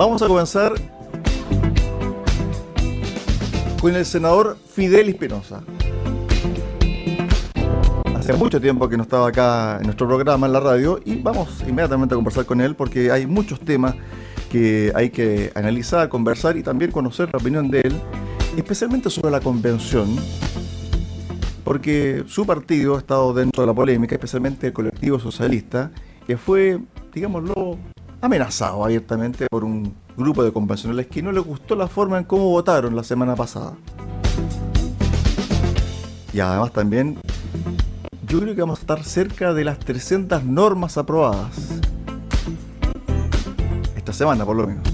Vamos a comenzar con el senador Fidel Espinosa. Hace mucho tiempo que no estaba acá en nuestro programa en la radio y vamos inmediatamente a conversar con él porque hay muchos temas que hay que analizar, conversar y también conocer la opinión de él, especialmente sobre la convención, porque su partido ha estado dentro de la polémica, especialmente el colectivo socialista, que fue, digámoslo, amenazado abiertamente por un grupo de convencionales que no les gustó la forma en cómo votaron la semana pasada. Y además también, yo creo que vamos a estar cerca de las 300 normas aprobadas. Esta semana, por lo menos.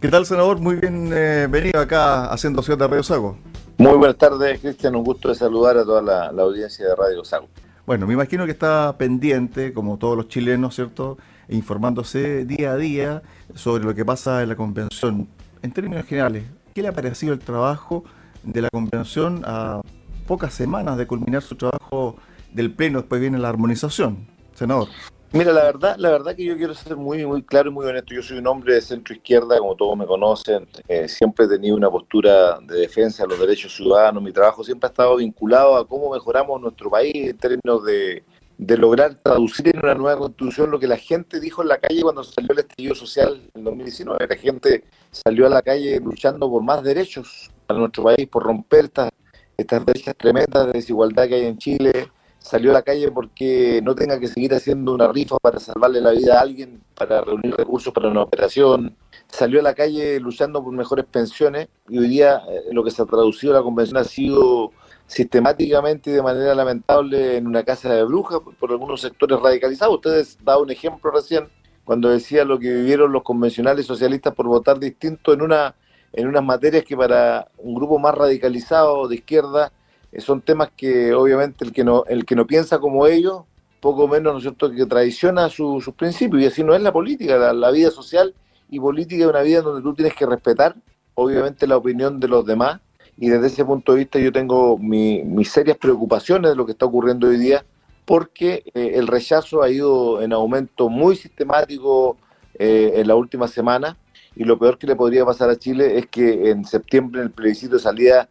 ¿Qué tal, senador? Muy bienvenido eh, acá haciendo Ciudad de Radio Sago. Muy buenas tardes, Cristian. Un gusto de saludar a toda la, la audiencia de Radio Sago. Bueno, me imagino que está pendiente, como todos los chilenos, ¿cierto? Informándose día a día sobre lo que pasa en la convención. En términos generales, ¿qué le ha parecido el trabajo de la convención a pocas semanas de culminar su trabajo del pleno? Después viene la armonización, senador. Mira, la verdad, la verdad que yo quiero ser muy, muy claro y muy honesto. Yo soy un hombre de centro izquierda, como todos me conocen. Eh, siempre he tenido una postura de defensa de los derechos ciudadanos. Mi trabajo siempre ha estado vinculado a cómo mejoramos nuestro país en términos de, de lograr traducir en una nueva constitución lo que la gente dijo en la calle cuando salió el estallido social en 2019. La gente salió a la calle luchando por más derechos para nuestro país, por romper estas, estas brechas tremendas de desigualdad que hay en Chile. Salió a la calle porque no tenga que seguir haciendo una rifa para salvarle la vida a alguien, para reunir recursos para una operación. Salió a la calle luchando por mejores pensiones y hoy día eh, lo que se ha traducido a la convención ha sido sistemáticamente y de manera lamentable en una casa de brujas por algunos sectores radicalizados. Ustedes daban un ejemplo recién cuando decía lo que vivieron los convencionales socialistas por votar distinto en una en unas materias que para un grupo más radicalizado de izquierda eh, son temas que obviamente el que no el que no piensa como ellos poco menos no es cierto que traiciona sus principios y así no es la política la, la vida social y política es una vida donde tú tienes que respetar obviamente la opinión de los demás y desde ese punto de vista yo tengo mis serias preocupaciones de lo que está ocurriendo hoy día porque eh, el rechazo ha ido en aumento muy sistemático eh, en la última semana y lo peor que le podría pasar a Chile es que en septiembre en el plebiscito de salida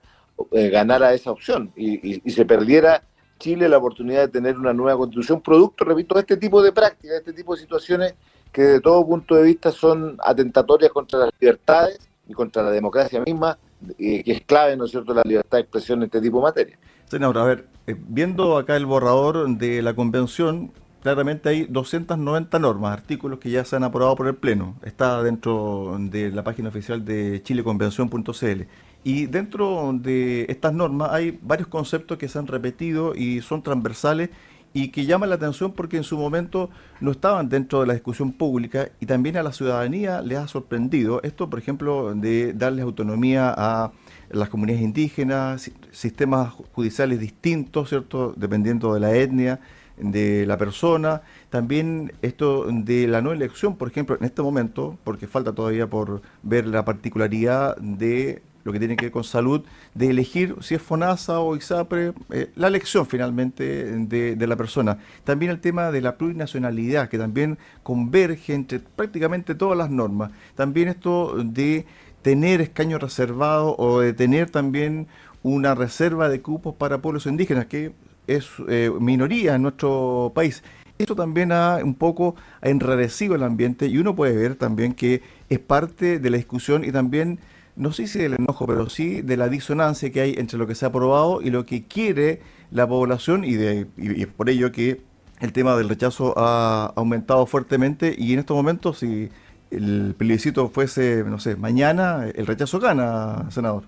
eh, ganara esa opción y, y, se perdiera Chile la oportunidad de tener una nueva constitución producto, repito, de este tipo de prácticas, de este tipo de situaciones que de todo punto de vista son atentatorias contra las libertades y contra la democracia misma que es clave, ¿no es cierto?, la libertad de expresión en este tipo de materia. Senador, a ver, eh, viendo acá el borrador de la convención, claramente hay 290 normas, artículos que ya se han aprobado por el Pleno. Está dentro de la página oficial de chileconvención.cl. Y dentro de estas normas hay varios conceptos que se han repetido y son transversales y que llaman la atención porque en su momento no estaban dentro de la discusión pública y también a la ciudadanía les ha sorprendido esto, por ejemplo, de darles autonomía a las comunidades indígenas, sistemas judiciales distintos, ¿cierto? Dependiendo de la etnia de la persona, también esto de la no elección, por ejemplo, en este momento, porque falta todavía por ver la particularidad de lo que tiene que ver con salud, de elegir si es FONASA o ISAPRE, eh, la elección finalmente de, la persona. También el tema de la plurinacionalidad, que también converge entre prácticamente todas las normas. También esto de tener escaños reservados o de tener también una reserva de cupos para pueblos indígenas, que es eh, minoría en nuestro país. Esto también ha un poco enrarecido el ambiente y uno puede ver también que es parte de la discusión y también no sé si del enojo, pero sí de la disonancia que hay entre lo que se ha aprobado y lo que quiere la población y, de, y, por ello que el tema del rechazo ha aumentado fuertemente y en estos momentos si el plebiscito fuese, no sé, mañana, el rechazo gana, senador.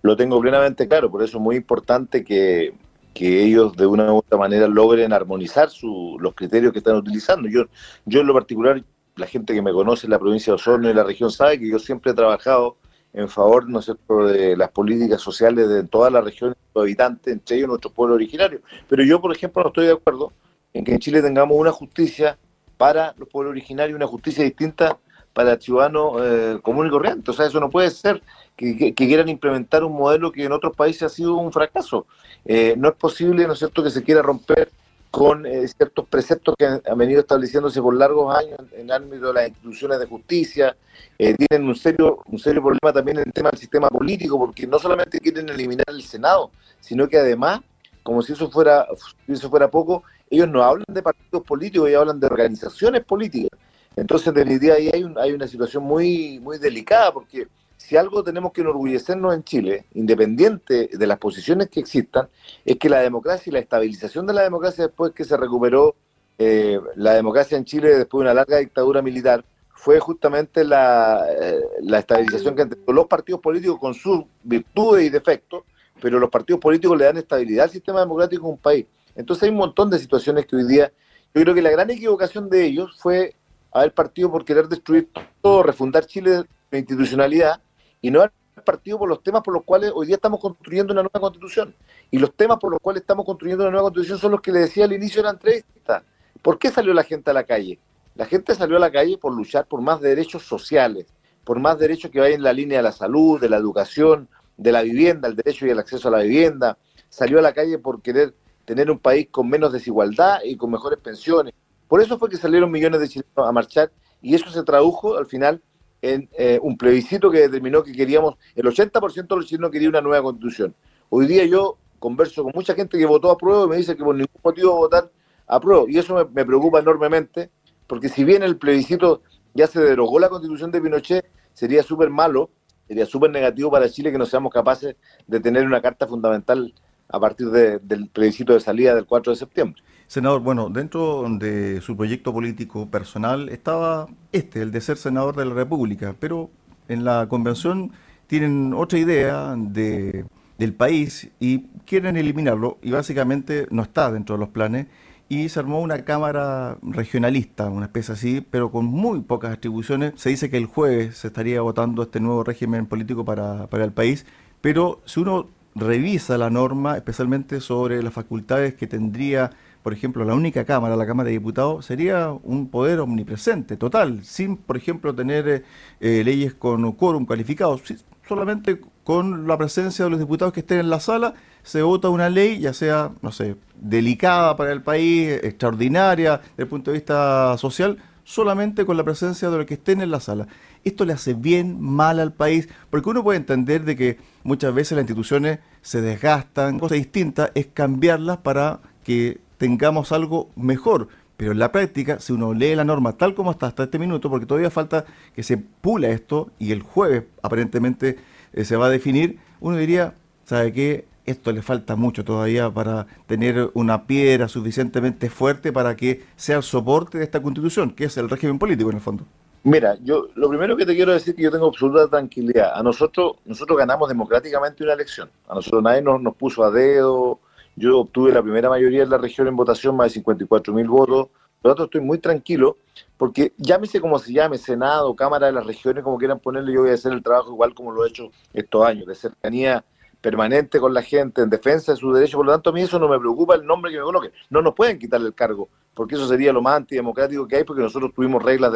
Lo tengo plenamente claro, por eso es muy importante que, que ellos de una u otra manera logren armonizar su, los criterios que están utilizando. Yo, yo en lo particular, la gente que me conoce en la provincia de Osorno y la región sabe que yo siempre he trabajado en favor ¿no de las políticas sociales de toda la región, los habitantes, entre ellos nuestro pueblo originario. Pero yo, por ejemplo, no estoy de acuerdo en que en Chile tengamos una justicia para los pueblos originarios, una justicia distinta para el ciudadano eh, común y corriente. O sea, eso no puede ser que, quieran implementar un modelo que en otros países ha sido un fracaso. Eh, no es posible, ¿no es cierto?, que se quiera romper con eh, ciertos preceptos que han venido estableciéndose por largos años en, ámbito de las instituciones de justicia. Eh, tienen un serio, un serio problema también en el tema del sistema político, porque no solamente quieren eliminar el Senado, sino que además, como si eso fuera, eso fuera poco, ellos no hablan de partidos políticos, ellos hablan de organizaciones políticas. Entonces, en definitiva, ahí hay, hay una situación muy, muy delicada, porque si algo tenemos que enorgullecernos en Chile, independiente de las posiciones que existan, es que la democracia y la estabilización de la democracia después que se recuperó eh, la democracia en Chile después de una larga dictadura militar, fue justamente la, eh, la estabilización que tenido los partidos políticos con sus virtudes y defectos, pero los partidos políticos le dan estabilidad al sistema democrático de un país. Entonces hay un montón de situaciones que hoy día, yo creo que la gran equivocación de ellos fue haber partido por querer destruir todo, refundar Chile de institucionalidad, y no al partido por los temas por los cuales hoy día estamos construyendo una nueva constitución. Y los temas por los cuales estamos construyendo una nueva constitución son los que le decía al inicio de la entrevista. ¿Por qué salió la gente a la calle? La gente salió a la calle por luchar por más derechos sociales, por más derechos que vayan en la línea de la salud, de la educación, de la vivienda, el derecho y el acceso a la vivienda. Salió a la calle por querer tener un país con menos desigualdad y con mejores pensiones. Por eso fue que salieron millones de chilenos a marchar y eso se tradujo al final en eh, un plebiscito que determinó que queríamos, el 80% de los chilenos quería una nueva constitución. Hoy día yo converso con mucha gente que votó a prueba y me dice que por ningún motivo votar a prueba. Y eso me, preocupa enormemente, porque si bien el plebiscito ya se derogó la constitución de Pinochet, sería súper malo, sería súper negativo para Chile que no seamos capaces de tener una carta fundamental a partir del plebiscito de salida del 4 de septiembre. Senador, bueno, dentro de su proyecto político personal estaba este, el de ser senador de la República, pero en la convención tienen otra idea de, del país y quieren eliminarlo y básicamente no está dentro de los planes y se armó una cámara regionalista, una especie así, pero con muy pocas atribuciones. Se dice que el jueves se estaría votando este nuevo régimen político para, para el país, pero si uno revisa la norma, especialmente sobre las facultades que tendría por ejemplo, la única Cámara, la Cámara de Diputados, sería un poder omnipresente, total, sin, por ejemplo, tener eh, leyes con quórum calificado, solamente con la presencia de los diputados que estén en la sala, se vota una ley, ya sea, no sé, delicada para el país, extraordinaria desde el punto de vista social, solamente con la presencia de los que estén en la sala. Esto le hace bien mal al país, porque uno puede entender de que muchas veces las instituciones se desgastan, cosa distinta es cambiarlas para que tengamos algo mejor. Pero en la práctica, si uno lee la norma tal como está hasta este minuto, porque todavía falta que se pula esto y el jueves aparentemente eh, se va a definir, uno diría, ¿sabe qué? Esto le falta mucho todavía para tener una piedra suficientemente fuerte para que sea el soporte de esta constitución, que es el régimen político en el fondo. Mira, yo lo primero que te quiero decir es que yo tengo absoluta tranquilidad. A nosotros, nosotros ganamos democráticamente una elección. A nosotros nadie nos, nos puso a dedo, yo obtuve la primera mayoría de la región en votación, más de 54 mil votos. Por lo tanto, estoy muy tranquilo, porque llámese como se llame, Senado, Cámara de las Regiones, como quieran ponerle, yo voy a hacer el trabajo igual como lo he hecho estos años, de cercanía permanente con la gente, en defensa de sus derechos. Por lo tanto, a mí eso no me preocupa el nombre que me coloque. No nos pueden quitar el cargo, porque eso sería lo más antidemocrático que hay, porque nosotros tuvimos reglas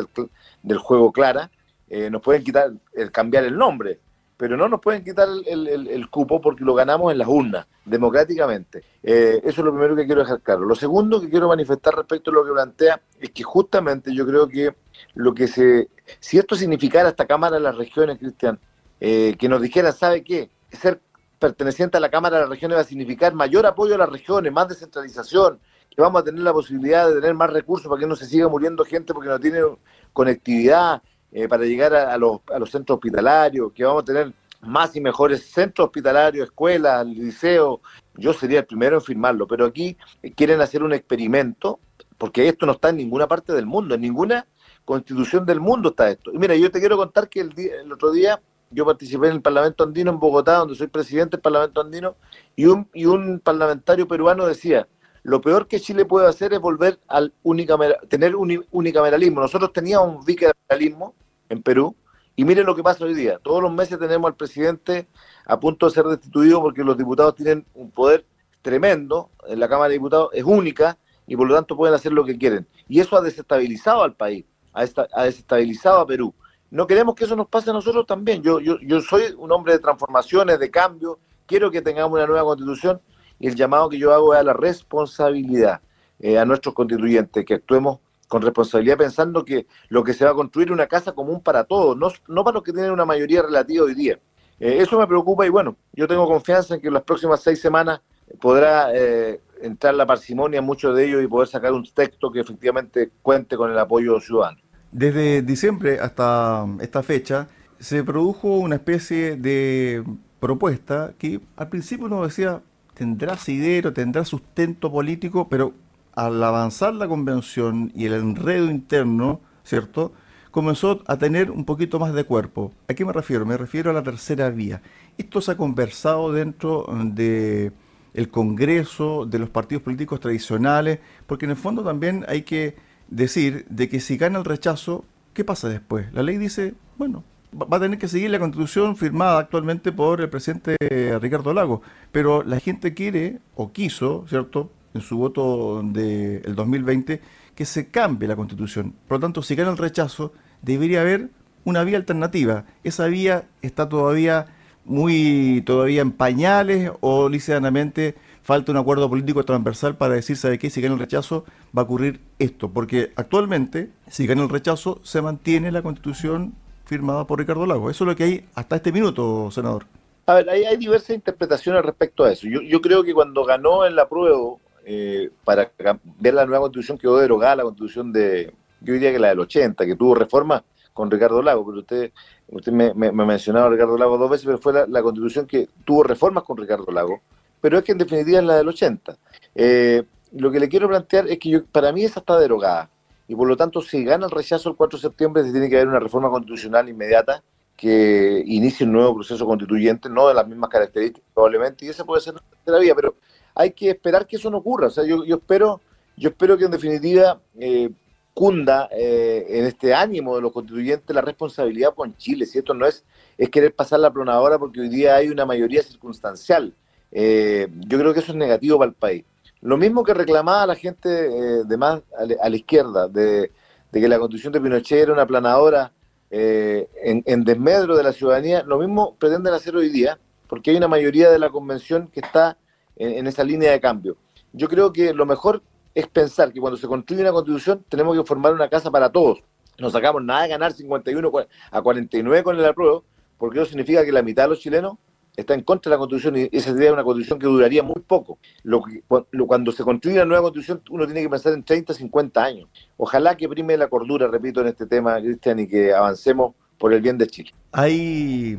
del, juego claras. Eh, nos pueden quitar el cambiar el nombre, pero no nos pueden quitar el, cupo porque lo ganamos en las urnas, democráticamente. Eh, eso es lo primero que quiero dejar claro. Lo segundo que quiero manifestar respecto a lo que plantea es que justamente yo creo que lo que se... Si esto significara esta Cámara de las Regiones, Cristian, eh, que nos dijera, ¿sabe qué? Ser perteneciente a la Cámara de las Regiones va a significar mayor apoyo a las regiones, más descentralización, que vamos a tener la posibilidad de tener más recursos para que no se siga muriendo gente porque no tiene conectividad, eh, para llegar a, los, a, los, centros hospitalarios, que vamos a tener más y mejores centros hospitalarios, escuelas, liceos. Yo sería el primero en firmarlo, pero aquí quieren hacer un experimento, porque esto no está en ninguna parte del mundo, en ninguna constitución del mundo está esto. Y mira, yo te quiero contar que el, el otro día yo participé en el Parlamento Andino en Bogotá, donde soy presidente del Parlamento Andino, y un, y un parlamentario peruano decía, lo peor que Chile puede hacer es volver al tener un unicameralismo. Nosotros teníamos un bicameralismo en Perú y miren lo que pasa hoy día. Todos los meses tenemos al presidente a punto de ser destituido porque los diputados tienen un poder tremendo, en la Cámara de Diputados es única y por lo tanto pueden hacer lo que quieren. Y eso ha desestabilizado al país, ha desestabilizado a Perú. No queremos que eso nos pase a nosotros también. Yo, yo, yo soy un hombre de transformaciones, de cambio, quiero que tengamos una nueva constitución y el llamado que yo hago es a la responsabilidad. eh, a nuestros constituyentes, que actuemos con responsabilidad pensando que lo que se va a construir es una casa común para todos, no, no para los que tienen una mayoría relativa hoy día. Eh, eso me preocupa y bueno, yo tengo confianza en que en las próximas seis semanas podrá eh, entrar la parsimonia en muchos de ellos y poder sacar un texto que efectivamente cuente con el apoyo ciudadano. Desde diciembre hasta esta fecha se produjo una especie de propuesta que al principio uno decía tendrá asidero, tendrá sustento político, pero al avanzar la convención y el enredo interno, ¿cierto? comenzó a tener un poquito más de cuerpo. ¿A qué me refiero? Me refiero a la tercera vía. Esto se ha conversado dentro de el Congreso, de los partidos políticos tradicionales, porque en el fondo también hay que decir de que si gana el rechazo, ¿qué pasa después? La ley dice, bueno, va a tener que seguir la constitución firmada actualmente por el presidente Ricardo Lago, pero la gente quiere o quiso, ¿cierto?, en su voto del 2020, que se cambie la constitución. Por lo tanto, si gana el rechazo, debería haber una vía alternativa. Esa vía está todavía muy todavía en pañales o lícitamente falta un acuerdo político transversal para decir, ¿sabe qué? Si gana el rechazo va a ocurrir esto. Porque actualmente, si gana el rechazo, se mantiene la constitución firmada por Ricardo Lago. Eso es lo que hay hasta este minuto, senador. A ver, hay, diversas interpretaciones respecto a eso. Yo, yo creo que cuando ganó en la prueba eh, para ver la nueva constitución quedó derogada la constitución de, yo diría que la del 80, que tuvo reforma con Ricardo Lago, pero usted, usted me, me, me mencionaba a Ricardo Lago dos veces, pero fue la, constitución que tuvo reformas con Ricardo Lago, pero es que en definitiva es la del 80. Eh, lo que le quiero plantear es que yo, para mí esa está derogada, y por lo tanto si gana el rechazo el 4 de septiembre se tiene que haber una reforma constitucional inmediata que inicie un nuevo proceso constituyente, no de las mismas características probablemente, y esa puede ser la vía, pero hay que esperar que eso no ocurra. O sea, yo, yo espero, yo espero que en definitiva eh, cunda eh, en este ánimo de los constituyentes la responsabilidad con Chile. Si esto no es, es querer pasar la plonadora porque hoy día hay una mayoría circunstancial. Eh, yo creo que eso es negativo para el país. Lo mismo que reclamaba la gente de más a la, izquierda, de, que la constitución de Pinochet era una planadora en, en desmedro de la ciudadanía, lo mismo pretenden hacer hoy día, porque hay una mayoría de la convención que está en, esa línea de cambio. Yo creo que lo mejor es pensar que cuando se construye una constitución tenemos que formar una casa para todos. No sacamos nada de ganar 51 a 49 con el apruebo, porque eso significa que la mitad de los chilenos está en contra de la constitución y esa sería una constitución que duraría muy poco. Lo cuando se construye una nueva constitución uno tiene que pensar en 30, 50 años. Ojalá que prime la cordura, repito, en este tema, Cristian, y que avancemos por el bien de Chile. Hay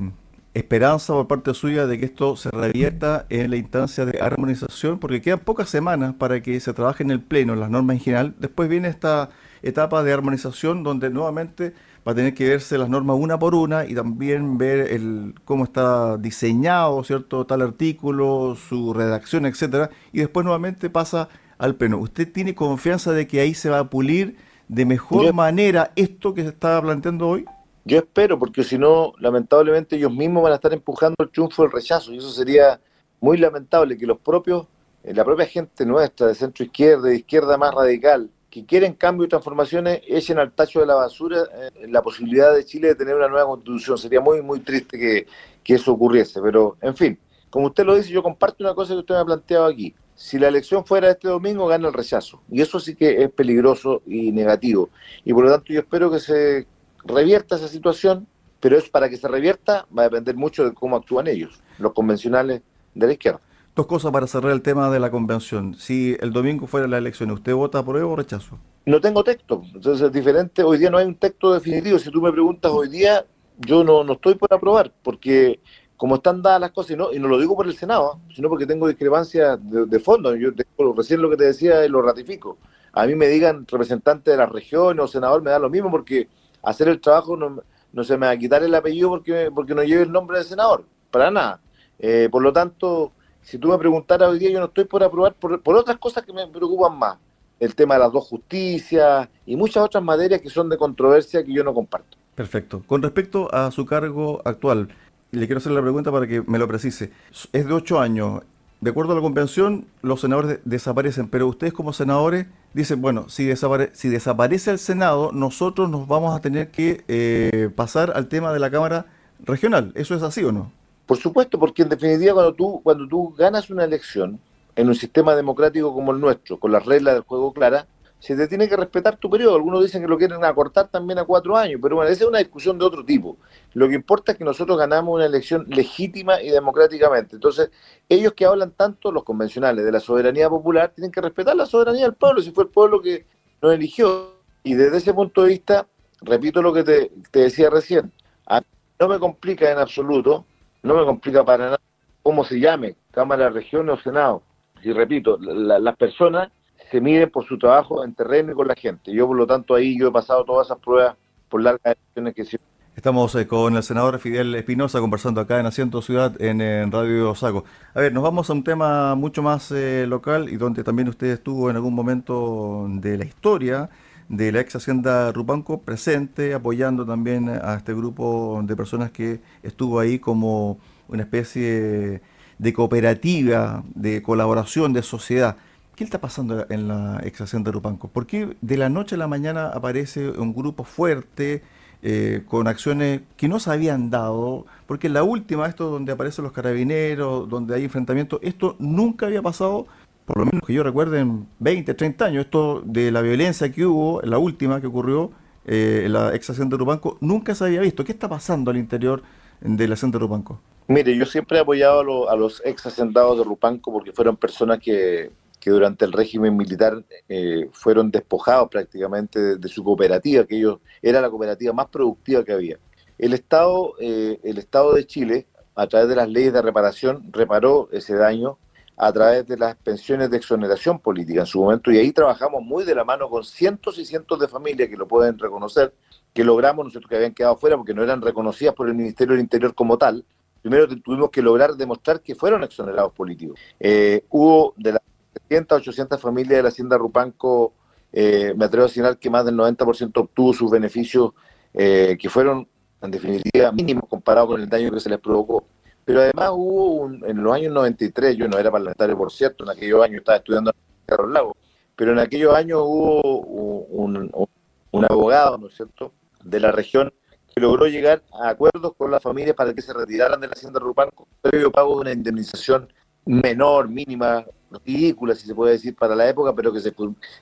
esperanza por parte suya de que esto se revierta en la instancia de armonización, porque quedan pocas semanas para que se trabaje en el Pleno, las normas en general. Después viene esta etapa de armonización donde nuevamente va a tener que verse las normas una por una y también ver el, cómo está diseñado cierto tal artículo, su redacción, etcétera, y después nuevamente pasa al Pleno. ¿Usted tiene confianza de que ahí se va a pulir de mejor manera esto que se está planteando hoy? Yo espero, porque si no, lamentablemente ellos mismos van a estar empujando el triunfo del rechazo, y eso sería muy lamentable que los propios, eh, la propia gente nuestra, de centro izquierda, de izquierda más radical, que quieren cambio y transformaciones, echen al tacho de la basura eh, la posibilidad de Chile de tener una nueva constitución. Sería muy, muy triste que, que eso ocurriese. Pero, en fin, como usted lo dice, yo comparto una cosa que usted me ha planteado aquí. Si la elección fuera este domingo, gana el rechazo. Y eso sí que es peligroso y negativo. Y por lo tanto yo espero que se revierta esa situación, pero es para que se revierta va a depender mucho de cómo actúan ellos, los convencionales de la izquierda. Dos cosas para cerrar el tema de la convención. Si el domingo fuera la elección, ¿usted vota por o rechazo? No tengo texto, entonces es diferente. Hoy día no hay un texto definitivo. Si tú me preguntas hoy día, yo no, no estoy por aprobar, porque como están dadas las cosas, y no, y no lo digo por el Senado, sino porque tengo discrepancias de, fondo. Yo tengo, recién lo que te decía y lo ratifico. A mí me digan representante de la región o senador, me da lo mismo porque hacer el trabajo no, se me va a quitar el apellido porque, porque no lleve el nombre de senador, para nada. Eh, por lo tanto, si tú me preguntaras hoy día, yo no estoy por aprobar por otras cosas que me preocupan más. El tema de las dos justicias y muchas otras materias que son de controversia que yo no comparto. Perfecto. Con respecto a su cargo actual, le quiero hacer la pregunta para que me lo precise. Es de ocho años. De acuerdo a la convención, los senadores desaparecen, pero ustedes como senadores dicen, bueno, si, si desaparece el Senado, nosotros nos vamos a tener que eh, pasar al tema de la Cámara Regional. ¿Eso es así o no? Por supuesto, porque en definitiva cuando tú, cuando tú ganas una elección, en un sistema democrático como el nuestro, con las reglas del juego claras, se te tiene que respetar tu periodo. Algunos dicen que lo quieren acortar también a cuatro años, pero bueno, esa es una discusión de otro tipo. Lo que importa es que nosotros ganamos una elección legítima y democráticamente. Entonces, ellos que hablan tanto, los convencionales, de la soberanía popular, tienen que respetar la soberanía del pueblo, si fue el pueblo que nos eligió. Y desde ese punto de vista, repito lo que te, decía recién, no me complica en absoluto, no me complica para nada cómo se llame, Cámara, Región o Senado. Y repito, las personas se mide por su trabajo en terreno y con la gente. Yo, por lo tanto, ahí yo he pasado todas esas pruebas por largas elecciones que sido. Estamos eh, con el senador Fidel Espinosa conversando acá en Asiento Ciudad en, Radio Sago. A ver, nos vamos a un tema mucho más eh, local y donde también usted estuvo en algún momento de la historia de la ex Hacienda Rupanco presente, apoyando también a este grupo de personas que estuvo ahí como una especie de cooperativa, de colaboración, de sociedad. ¿Qué está pasando en la extracción de Rupanco? ¿Por qué de la noche a la mañana aparece un grupo fuerte eh, con acciones que no se habían dado? Porque la última, esto donde aparecen los carabineros, donde hay enfrentamientos, esto nunca había pasado, por lo menos que yo recuerde, en 20, 30 años. Esto de la violencia que hubo, la última que ocurrió eh, en la extracción de Rupanco, nunca se había visto. ¿Qué está pasando al interior de la de Rupanco? Mire, yo siempre he apoyado a, los ex hacendados de Rupanco porque fueron personas que que durante el régimen militar eh, fueron despojados prácticamente de, su cooperativa, que ellos era la cooperativa más productiva que había. El Estado, eh, el Estado de Chile, a través de las leyes de reparación, reparó ese daño a través de las pensiones de exoneración política en su momento, y ahí trabajamos muy de la mano con cientos y cientos de familias que lo pueden reconocer, que logramos, nosotros que habían quedado fuera porque no eran reconocidas por el Ministerio del Interior como tal, primero tuvimos que lograr demostrar que fueron exonerados políticos. Eh, hubo de la 700, 800 familias de la Hacienda Rupanco, eh, me atrevo a señalar que más del 90% obtuvo sus beneficios, eh, que fueron en definitiva mínimos comparados con el daño que se les provocó. Pero además hubo en los años 93, yo no era parlamentario por cierto, en aquellos años estaba estudiando en Carlos Lago, pero en aquellos años hubo un, un abogado, ¿no es cierto?, de la región que logró llegar a acuerdos con las familias para que se retiraran de la Hacienda Rupanco, previo pago de una indemnización menor, mínima, ridícula, si se puede decir, para la época, pero que se,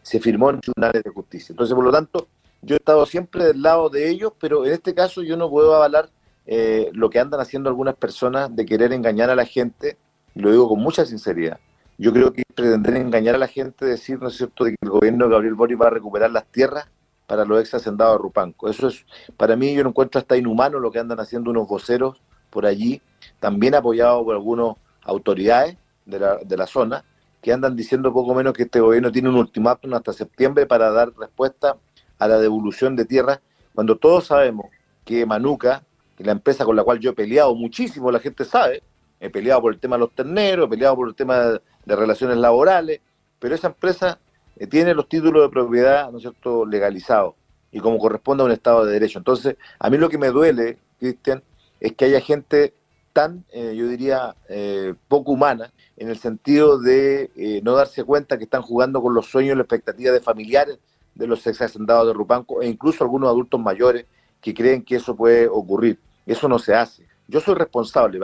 se firmó en tribunales de justicia. Entonces, por lo tanto, yo he estado siempre del lado de ellos, pero en este caso yo no puedo avalar eh, lo que andan haciendo algunas personas de querer engañar a la gente, y lo digo con mucha sinceridad. Yo creo que pretender engañar a la gente, decir, ¿no es cierto?, de que el gobierno de Gabriel Boric va a recuperar las tierras para los ex hacendados de Rupanco. Eso es, para mí, yo no encuentro hasta inhumano lo que andan haciendo unos voceros por allí, también apoyados por algunos autoridades de la, de la zona, que andan diciendo poco menos que este gobierno tiene un ultimátum hasta septiembre para dar respuesta a la devolución de tierras, cuando todos sabemos que Manuca, que la empresa con la cual yo he peleado muchísimo, la gente sabe, he peleado por el tema de los terneros, he peleado por el tema de, relaciones laborales, pero esa empresa eh, tiene los títulos de propiedad, ¿no es cierto?, legalizados y como corresponde a un Estado de Derecho. Entonces, a mí lo que me duele, Cristian, es que haya gente tan, eh, yo diría, eh, poco humana, en el sentido de eh, no darse cuenta que están jugando con los sueños y las expectativas de familiares de los ex hacendados de Rupanco e incluso algunos adultos mayores que creen que eso puede ocurrir. Eso no se hace. Yo soy responsable.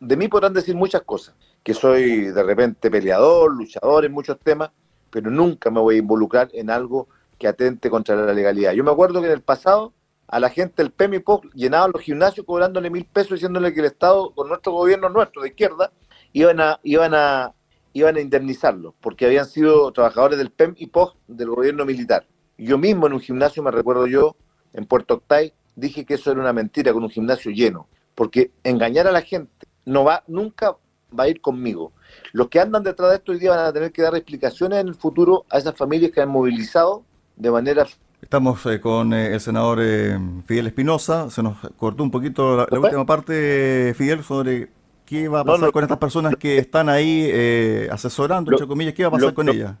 de mí podrán decir muchas cosas, que soy de repente peleador, luchador en muchos temas, pero nunca me voy a involucrar en algo que atente contra la legalidad. Yo me acuerdo que en el pasado a la gente del PEMIPOC llenaban los gimnasios cobrándole mil pesos diciéndole que el Estado, con nuestro gobierno nuestro de izquierda, iban a, iban a, iban a indemnizarlos, porque habían sido trabajadores del PEM y POG del gobierno militar. Yo mismo en un gimnasio, me recuerdo yo, en Puerto Octay, dije que eso era una mentira con un gimnasio lleno, porque engañar a la gente no va, nunca va a ir conmigo. Los que andan detrás de esto hoy día van a tener que dar explicaciones en el futuro a esas familias que han movilizado de manera Estamos eh, con eh, el senador eh, Fidel Espinosa. Se nos cortó un poquito la, última parte, Fidel, sobre ¿Qué va a pasar con estas personas que están ahí eh, asesorando, entre comillas? ¿Qué va a pasar con ellas?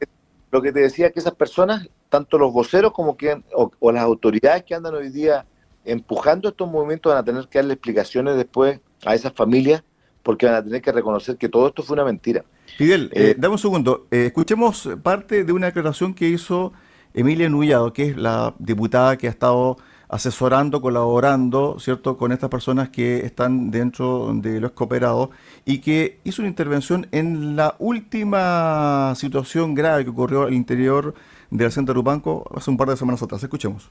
Lo que te decía que esas personas, tanto los voceros como que, o, las autoridades que andan hoy día empujando estos movimientos van a tener que darle explicaciones después a esas familias porque van a tener que reconocer que todo esto fue una mentira. Fidel, dame un segundo. escuchemos parte de una declaración que hizo Emilia Nullado, que es la diputada que ha estado asesorando, colaborando, ¿cierto?, con estas personas que están dentro de los cooperados y que hizo una intervención en la última situación grave que ocurrió al interior de la Hacienda Rupanco hace un par de semanas atrás. Escuchemos.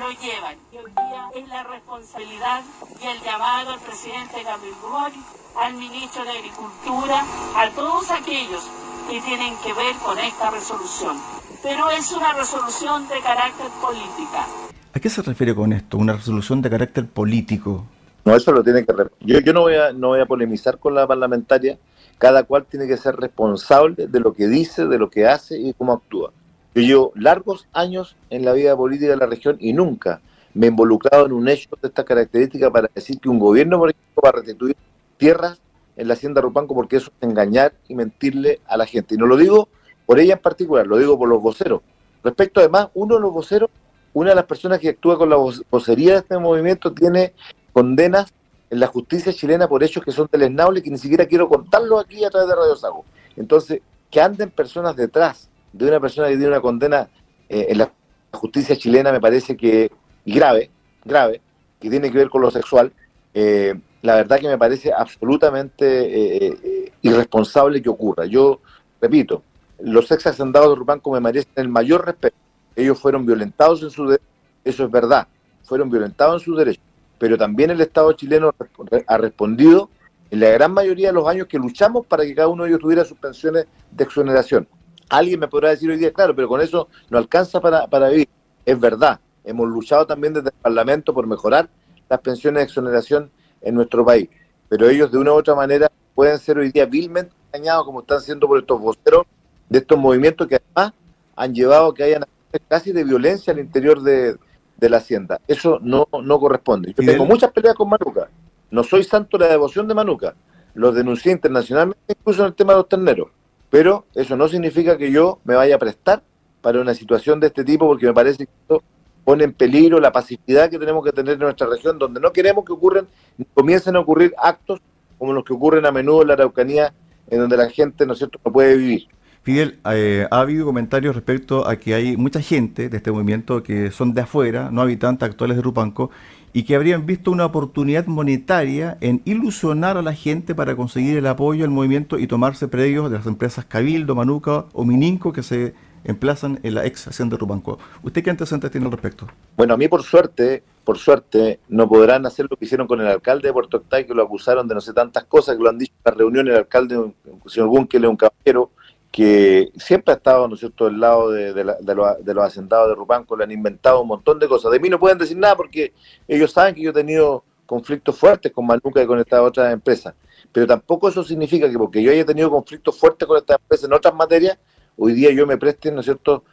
Lo llevan. Y hoy día es la responsabilidad y el llamado al presidente Gabriel Boric, al ministro de Agricultura, a todos aquellos que tienen que ver con esta resolución pero es una resolución de carácter política. ¿A qué se refiere con esto? ¿Una resolución de carácter político? No, eso lo tiene que... Yo, yo no, voy a, no voy a polemizar con la parlamentaria. Cada cual tiene que ser responsable de lo que dice, de lo que hace y cómo actúa. Yo llevo largos años en la vida política de la región y nunca me he involucrado en un hecho de esta característica para decir que un gobierno, por ejemplo, va a restituir tierras en la hacienda Rupanco porque eso es engañar y mentirle a la gente. Y no lo digo por ella en particular, lo digo por los voceros. Respecto además, uno de los voceros, una de las personas que actúa con la vocería de este movimiento tiene condenas en la justicia chilena por hechos que son deleznables que ni siquiera quiero contarlo aquí a través de Radio Sago. Entonces, que anden personas detrás de una persona que tiene una condena eh, en la justicia chilena me parece que grave, grave, que tiene que ver con lo sexual, eh, la verdad que me parece absolutamente eh, irresponsable que ocurra. Yo, repito, los ex hacendados de Rupanco me merecen el mayor respeto. Ellos fueron violentados en su derecho, eso es verdad, fueron violentados en sus derechos, pero también el Estado chileno ha respondido en la gran mayoría de los años que luchamos para que cada uno de ellos tuviera sus pensiones de exoneración. Alguien me podrá decir hoy día, claro, pero con eso no alcanza para, para vivir. Es verdad, hemos luchado también desde el Parlamento por mejorar las pensiones de exoneración en nuestro país, pero ellos de una u otra manera pueden ser hoy día vilmente engañados como están siendo por estos voceros de estos movimientos que además han llevado a que hayan casi de violencia al interior de, la hacienda. Eso no, no corresponde. Yo tengo muchas peleas con Manuca. No soy santo de la devoción de Manuca. Los denuncié internacionalmente, incluso en el tema de los terneros. Pero eso no significa que yo me vaya a prestar para una situación de este tipo, porque me parece que esto pone en peligro la pacificidad que tenemos que tener en nuestra región, donde no queremos que ocurran, comiencen a ocurrir actos como los que ocurren a menudo en la Araucanía, en donde la gente, ¿no es cierto?, no puede vivir. Fidel, eh, ha habido comentarios respecto a que hay mucha gente de este movimiento que son de afuera, no habitantes actuales de Rupanco, y que habrían visto una oportunidad monetaria en ilusionar a la gente para conseguir el apoyo al movimiento y tomarse predios de las empresas Cabildo, Manuca o Mininco que se emplazan en la ex hacienda de Rupanco. ¿Usted qué antecedentes tiene al respecto? Bueno, a mí por suerte, por suerte, no podrán hacer lo que hicieron con el alcalde de Puerto Octay, que lo acusaron de no sé tantas cosas, que lo han dicho en la reunión el alcalde, el señor Bunkel, un caballero, que siempre ha estado, ¿no es cierto?, del lado de, de, los, hacendados de Rupanco, le han inventado un montón de cosas. De mí no pueden decir nada porque ellos saben que yo he tenido conflictos fuertes con Manuca y con estas otras empresas. Pero tampoco eso significa que porque yo haya tenido conflictos fuertes con estas empresas en otras materias, hoy día yo me preste, ¿no es cierto?,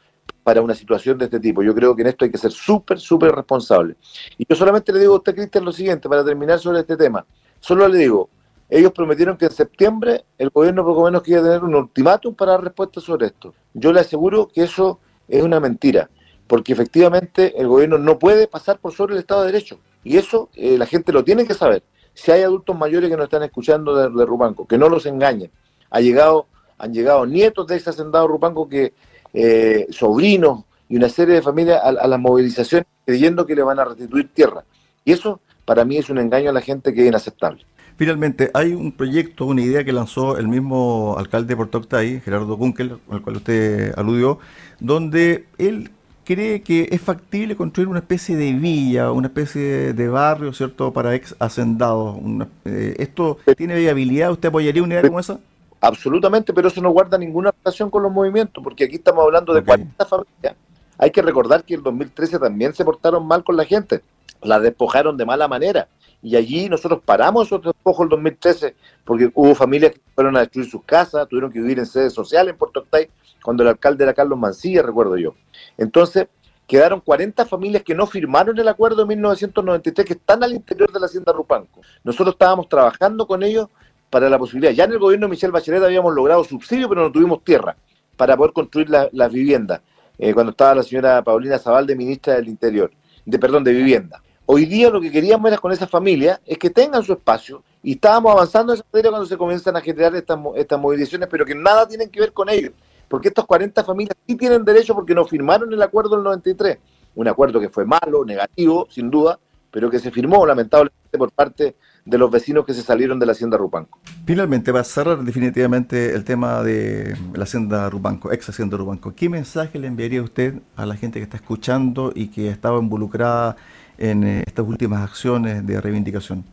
para una situación de este tipo. Yo creo que en esto hay que ser súper, súper responsable. Y yo solamente le digo a usted, Cristian, lo siguiente, para terminar sobre este tema. Solo le digo, ellos prometieron que en septiembre el gobierno poco menos quería tener un ultimátum para dar respuesta sobre esto. Yo le aseguro que eso es una mentira, porque efectivamente el gobierno no puede pasar por sobre el Estado de Derecho. Y eso eh, la gente lo tiene que saber. Si hay adultos mayores que nos están escuchando de, de Rupanco, que no los engañen. Ha llegado, han llegado nietos de ese hacendado Rupanco que eh, sobrinos y una serie de familias a, a las movilizaciones creyendo que le van a restituir tierra. Y eso para mí es un engaño a la gente que es inaceptable. Finalmente, hay un proyecto, una idea que lanzó el mismo alcalde de Puerto Octay, Gerardo Kunkel, al cual usted aludió, donde él cree que es factible construir una especie de villa, una especie de barrio, ¿cierto?, para ex hacendados. Eh, ¿Esto tiene viabilidad? ¿Usted apoyaría una idea como esa? Absolutamente, pero eso no guarda ninguna relación con los movimientos, porque aquí estamos hablando de 40 familias. Hay que recordar que en el 2013 también se portaron mal con la gente, la despojaron de mala manera y allí nosotros paramos esos despojos el 2013 porque hubo familias que fueron a destruir sus casas, tuvieron que vivir en sede social en Puerto Octay, cuando el alcalde era Carlos Mancilla, recuerdo yo. Entonces, quedaron 40 familias que no firmaron el acuerdo de 1993 que están al interior de la hacienda Rupanco. Nosotros estábamos trabajando con ellos para la posibilidad. Ya en el gobierno de Michelle Bachelet habíamos logrado subsidio, pero no tuvimos tierra para poder construir las viviendas, eh, cuando estaba la señora Paulina Zabalde, ministra del Interior, de perdón, de vivienda. Hoy día lo que queríamos era con esa familia es que tengan su espacio y estábamos avanzando en esa materia cuando se comienzan a generar estas, estas movilizaciones, pero que nada tienen que ver con ellos. porque estas 40 familias sí tienen derecho porque no firmaron el acuerdo del 93, un acuerdo que fue malo, negativo, sin duda, pero que se firmó lamentablemente por parte de los vecinos que se salieron de la hacienda Rupanco. Finalmente, va a cerrar definitivamente el tema de la hacienda Rupanco, ex hacienda Rupanco. ¿Qué mensaje le enviaría usted a la gente que está escuchando y que estaba involucrada en eh, estas últimas acciones de reivindicación?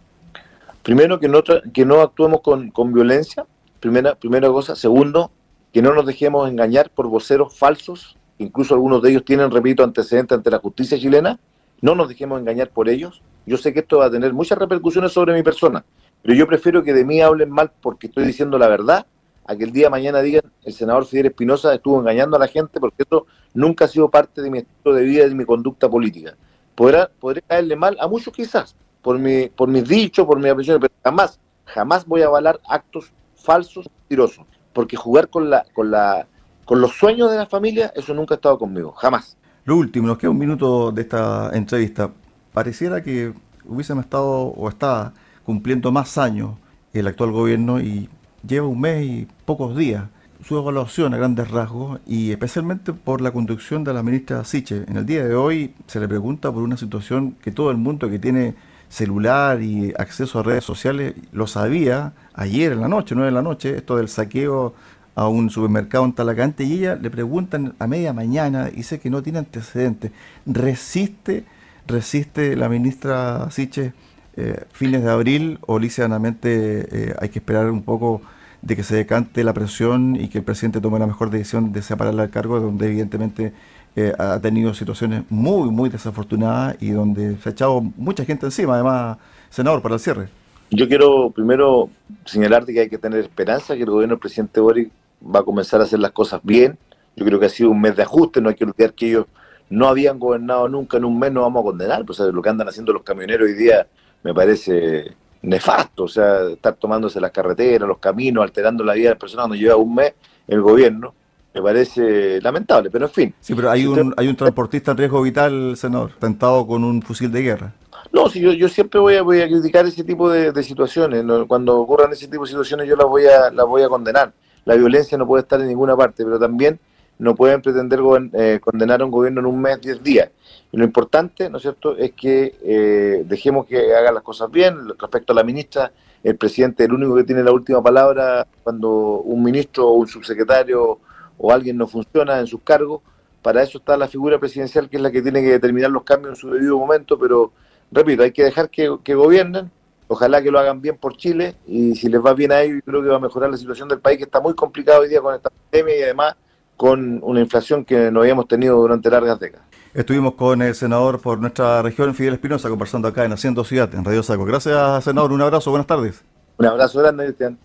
Primero, que no, que no actuemos con, violencia, primera, primera cosa. Segundo, que no nos dejemos engañar por voceros falsos, incluso algunos de ellos tienen, repito, antecedentes ante la justicia chilena. No nos dejemos engañar por ellos, yo sé que esto va a tener muchas repercusiones sobre mi persona, pero yo prefiero que de mí hablen mal porque estoy diciendo la verdad a que el día de mañana digan el senador Fidel Espinosa estuvo engañando a la gente porque esto nunca ha sido parte de mi estilo de vida y de mi conducta política. Podrá, podré caerle mal a muchos quizás por, mi, por mis dichos, por mis apreciaciones, pero jamás, jamás voy a avalar actos falsos, mentirosos, porque jugar con, la, con, la, con los sueños de la familia, eso nunca ha estado conmigo, jamás. Lo último, nos queda un minuto de esta entrevista pareciera que hubiésemos estado o está cumpliendo más años el actual gobierno y lleva un mes y pocos días su evaluación a grandes rasgos y especialmente por la conducción de la ministra Siche. En el día de hoy se le pregunta por una situación que todo el mundo que tiene celular y acceso a redes sociales lo sabía ayer en la noche, nueve de la noche, esto del saqueo a un supermercado en Talacante y ella le preguntan a media mañana dice que no tiene antecedentes. Resiste resiste la ministra Siche eh, fines de abril o lisianamente eh, hay que esperar un poco de que se decante la presión y que el presidente tome la mejor decisión de separarla del cargo, donde evidentemente eh, ha tenido situaciones muy, muy desafortunadas y donde se ha echado mucha gente encima, además, senador, para el cierre. Yo quiero primero señalarte que hay que tener esperanza, que el gobierno del presidente Boric va a comenzar a hacer las cosas bien. Yo creo que ha sido un mes de ajuste, no hay que olvidar que ellos no habían gobernado nunca en un mes, no vamos a condenar. Pues lo que andan haciendo los camioneros hoy día me parece nefasto. O sea, estar tomándose las carreteras, los caminos, alterando la vida de las personas cuando lleva un mes el gobierno, me parece lamentable. Pero en fin. Sí, pero hay, un, hay un transportista en riesgo vital, senador, tentado con un fusil de guerra. No, sí, yo, yo siempre voy a, voy a criticar ese tipo de, situaciones. Cuando ocurran ese tipo de situaciones yo las voy, a, las voy a condenar. La violencia no puede estar en ninguna parte, pero también no pueden pretender eh, condenar a un gobierno en un mes, diez días. Y lo importante, ¿no es cierto?, es que eh, dejemos que haga las cosas bien. Respecto a la ministra, el presidente es el único que tiene la última palabra cuando un ministro o un subsecretario o alguien no funciona en sus cargos. Para eso está la figura presidencial, que es la que tiene que determinar los cambios en su debido momento, pero repito, hay que dejar que, que gobiernen, ojalá que lo hagan bien por Chile, y si les va bien a ellos, creo que va a mejorar la situación del país, que está muy complicado hoy día con esta pandemia y además con una inflación que no habíamos tenido durante largas décadas. Estuvimos con el senador por nuestra región, Fidel Espinosa, conversando acá en Haciendo Ciudad, en Radio Saco. Gracias, senador. Un abrazo. Buenas tardes. Un abrazo grande, Cristian.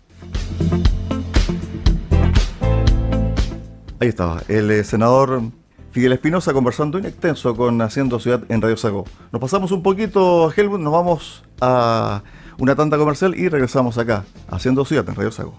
Ahí estaba, el eh, senador Fidel Espinosa conversando en extenso con Haciendo Ciudad en Radio Saco. Nos pasamos un poquito, Helmut, nos vamos a una tanda comercial y regresamos acá, Haciendo Ciudad en Radio Saco.